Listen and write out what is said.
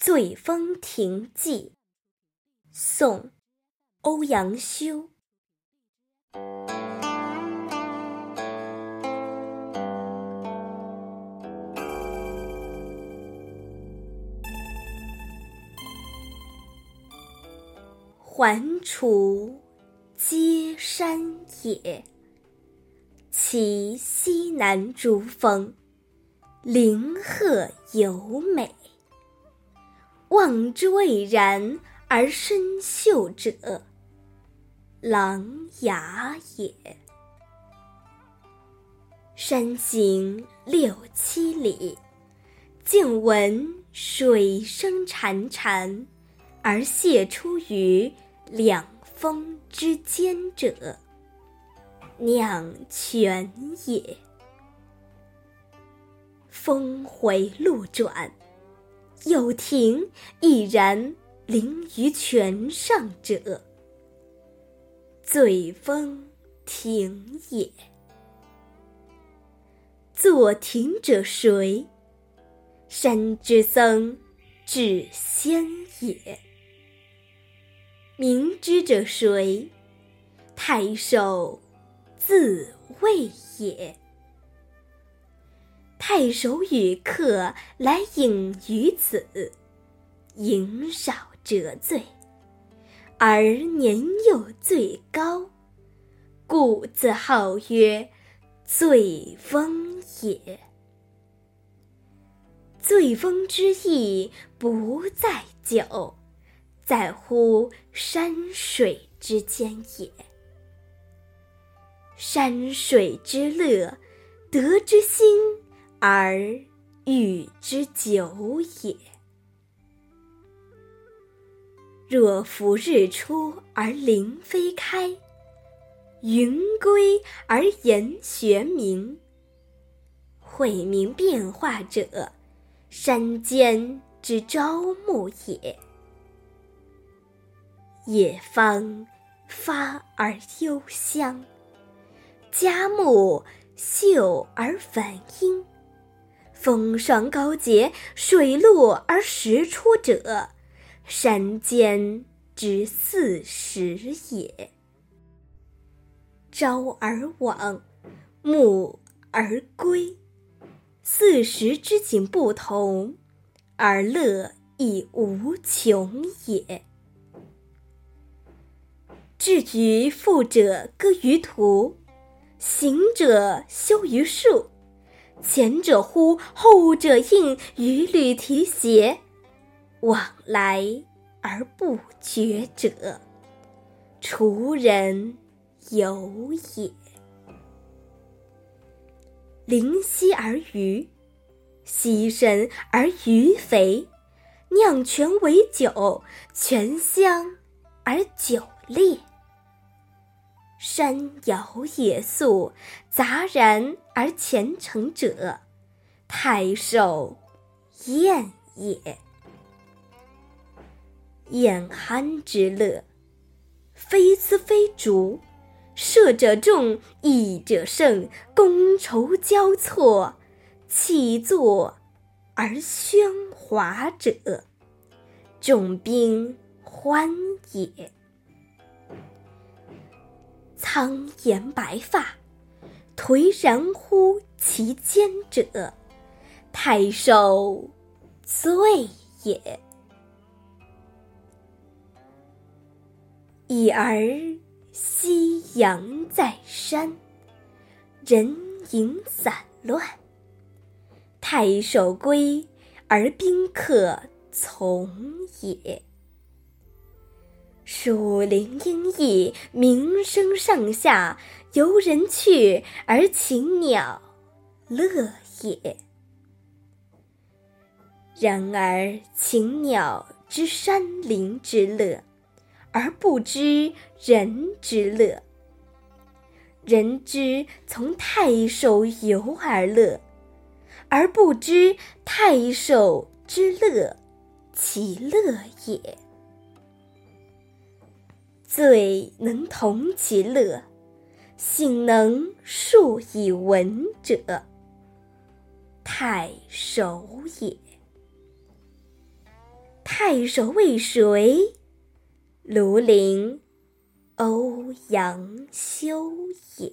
醉风亭记，宋·欧阳修。环滁皆山也，其西南诸峰，林壑尤美。望之蔚然而深秀者，琅琊也。山行六七里，静闻水声潺潺，而泻出于两峰之间者，酿泉也。峰回路转。有亭毅然临于泉上者，醉翁亭也。作亭者谁？山之僧智仙也。鸣之者谁？太守自谓也。太守与客来饮于此，饮少辄醉，而年又最高，故自号曰醉翁也。醉翁之意不在酒，在乎山水之间也。山水之乐，得之心。而欲之久也。若夫日出而林霏开，云归而岩穴暝，晦明变化者，山间之朝暮也。野芳发而幽香，佳木秀而繁英。风霜高洁，水陆而石出者，山间之四时也。朝而往，暮而归，四时之景不同，而乐亦无穷也。至于富者歌于途，行者休于树。前者呼，后者应，与履提携，往来而不绝者，滁人游也。临溪而渔，溪深而鱼肥，酿泉为酒，泉香而酒冽。山摇野宿，杂然而前程者，太守晏也。晏酣之乐，非丝非竹，射者中，弈者胜，觥筹交错，起坐而喧哗者，众宾欢也。苍颜白发，颓然乎其间者，太守醉也。已而夕阳在山，人影散乱。太守归而宾客从也。树林阴翳，鸣声上下，游人去而禽鸟乐也。然而禽鸟知山林之乐，而不知人之乐；人知从太守游而乐，而不知太守之乐其乐也。醉能同其乐，醒能述以文者，太守也。太守为谁？庐陵欧阳修也。